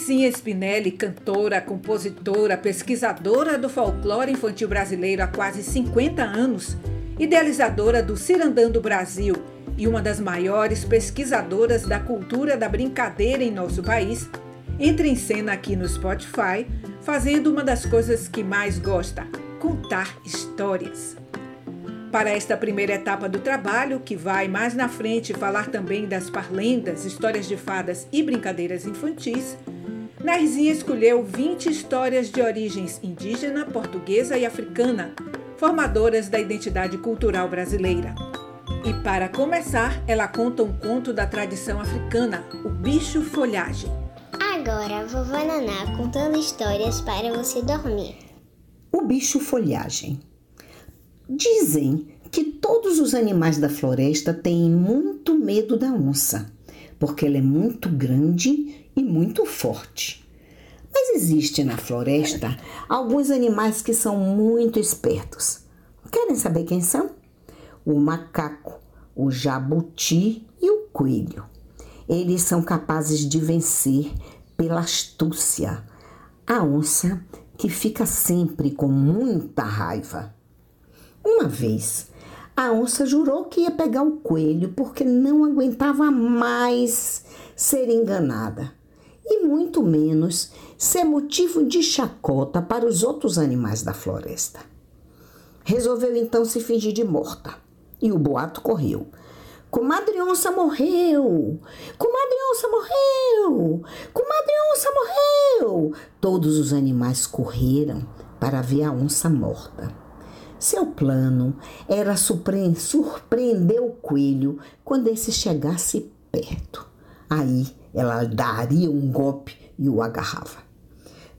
Nerzinha Spinelli, cantora, compositora, pesquisadora do folclore infantil brasileiro há quase 50 anos, idealizadora do Cirandando Brasil e uma das maiores pesquisadoras da cultura da brincadeira em nosso país, entra em cena aqui no Spotify, fazendo uma das coisas que mais gosta: contar histórias. Para esta primeira etapa do trabalho, que vai mais na frente falar também das parlendas, histórias de fadas e brincadeiras infantis, Narzinha escolheu 20 histórias de origens indígena, portuguesa e africana, formadoras da identidade cultural brasileira. E para começar, ela conta um conto da tradição africana, o bicho folhagem. Agora, vovó Naná contando histórias para você dormir. O bicho folhagem. Dizem que todos os animais da floresta têm muito medo da onça, porque ela é muito grande e muito forte. Mas existe na floresta alguns animais que são muito espertos. Querem saber quem são? O macaco, o jabuti e o coelho. Eles são capazes de vencer pela astúcia a onça que fica sempre com muita raiva. Uma vez, a onça jurou que ia pegar o coelho porque não aguentava mais ser enganada e muito menos ser motivo de chacota para os outros animais da floresta. Resolveu então se fingir de morta e o boato correu. Comadre Onça morreu! Comadre Onça morreu! Comadre Onça morreu! Todos os animais correram para ver a onça morta. Seu plano era surpreender o coelho quando esse chegasse perto. Aí ela daria um golpe e o agarrava.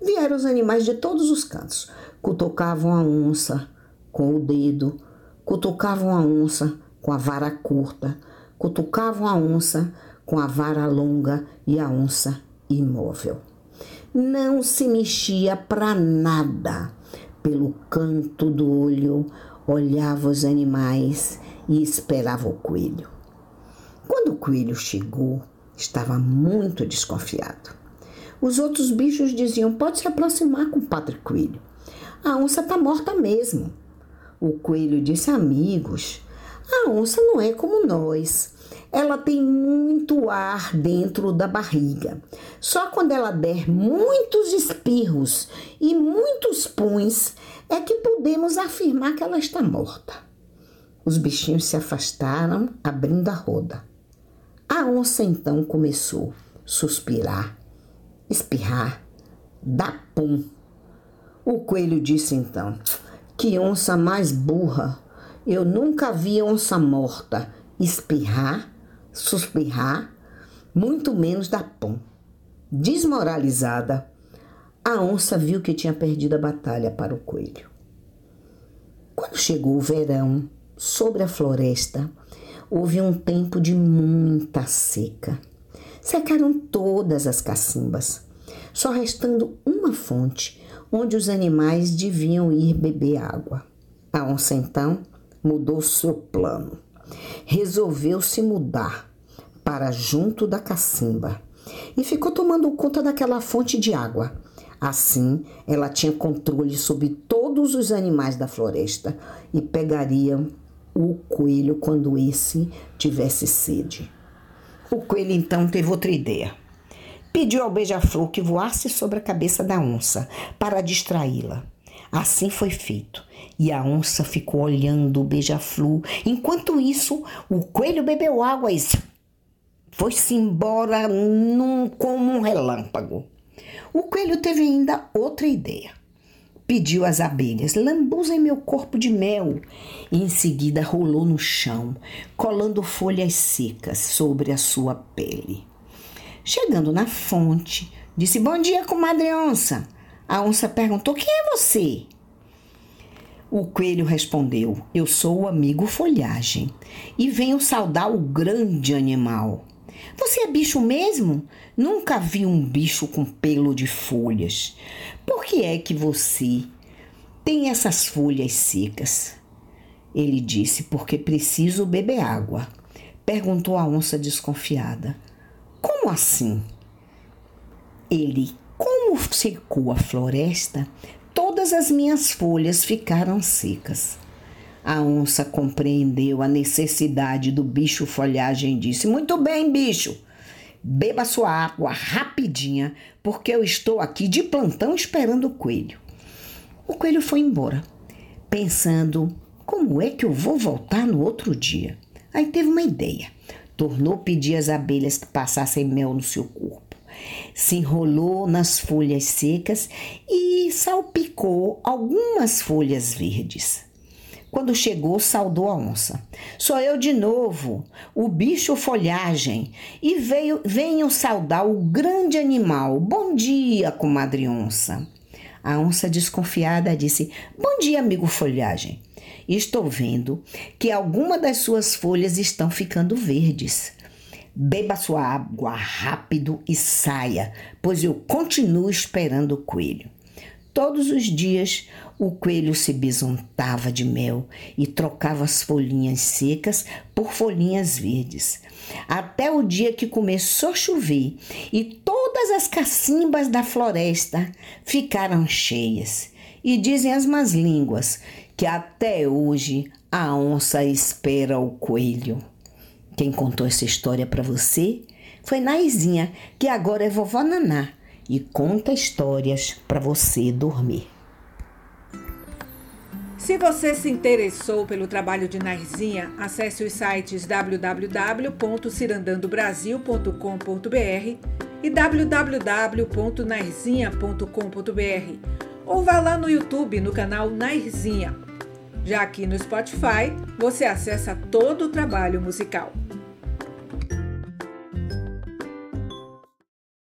Vieram os animais de todos os cantos, cutucavam a onça com o dedo, cutucavam a onça com a vara curta, cutucavam a onça com a vara longa e a onça imóvel. Não se mexia para nada pelo canto do olho, olhava os animais e esperava o coelho. Quando o coelho chegou, estava muito desconfiado. Os outros bichos diziam: pode se aproximar com o Padre Coelho. A onça está morta mesmo. O coelho disse: amigos, a onça não é como nós ela tem muito ar dentro da barriga. Só quando ela der muitos espirros e muitos puns é que podemos afirmar que ela está morta. Os bichinhos se afastaram, abrindo a roda. A onça então começou a suspirar, espirrar, dar pum. O coelho disse então: Que onça mais burra! Eu nunca vi onça morta espirrar suspirrar, muito menos dar pão. Desmoralizada, a onça viu que tinha perdido a batalha para o coelho. Quando chegou o verão, sobre a floresta, houve um tempo de muita seca. Secaram todas as cacimbas, só restando uma fonte onde os animais deviam ir beber água. A onça então mudou seu plano resolveu se mudar para junto da cacimba e ficou tomando conta daquela fonte de água. Assim, ela tinha controle sobre todos os animais da floresta e pegaria o coelho quando esse tivesse sede. O coelho então teve outra ideia. Pediu ao beija-flor que voasse sobre a cabeça da onça para distraí-la. Assim foi feito. E a onça ficou olhando o beija-flor. Enquanto isso, o coelho bebeu água e foi-se embora num, como um relâmpago. O coelho teve ainda outra ideia. Pediu às abelhas: lambuzem meu corpo de mel. E em seguida rolou no chão, colando folhas secas sobre a sua pele. Chegando na fonte, disse: Bom dia, comadre onça. A onça perguntou: Quem é você? O coelho respondeu: Eu sou o amigo folhagem e venho saudar o grande animal. Você é bicho mesmo? Nunca vi um bicho com pelo de folhas. Por que é que você tem essas folhas secas? Ele disse: Porque preciso beber água. Perguntou a onça desconfiada: Como assim? ele, como secou a floresta, todas as minhas folhas ficaram secas. A onça compreendeu a necessidade do bicho folhagem e disse: Muito bem, bicho, beba sua água rapidinha, porque eu estou aqui de plantão esperando o coelho. O coelho foi embora, pensando: como é que eu vou voltar no outro dia? Aí teve uma ideia. Tornou pedir às abelhas que passassem mel no seu corpo se enrolou nas folhas secas e salpicou algumas folhas verdes. Quando chegou, saudou a onça. Sou eu de novo, o bicho folhagem, e veio, venho saudar o grande animal. Bom dia, comadre onça. A onça desconfiada disse: Bom dia, amigo folhagem. Estou vendo que alguma das suas folhas estão ficando verdes. Beba sua água rápido e saia, pois eu continuo esperando o coelho. Todos os dias o coelho se bisontava de mel e trocava as folhinhas secas por folhinhas verdes. Até o dia que começou a chover e todas as cacimbas da floresta ficaram cheias. E dizem as más línguas que até hoje a onça espera o coelho. Quem contou essa história para você foi Naizinha, que agora é vovó Naná e conta histórias para você dormir. Se você se interessou pelo trabalho de Naizinha, acesse os sites www.cirandandobrasil.com.br e www.nairzinha.com.br ou vá lá no YouTube no canal Nairzinha. Já aqui no Spotify, você acessa todo o trabalho musical.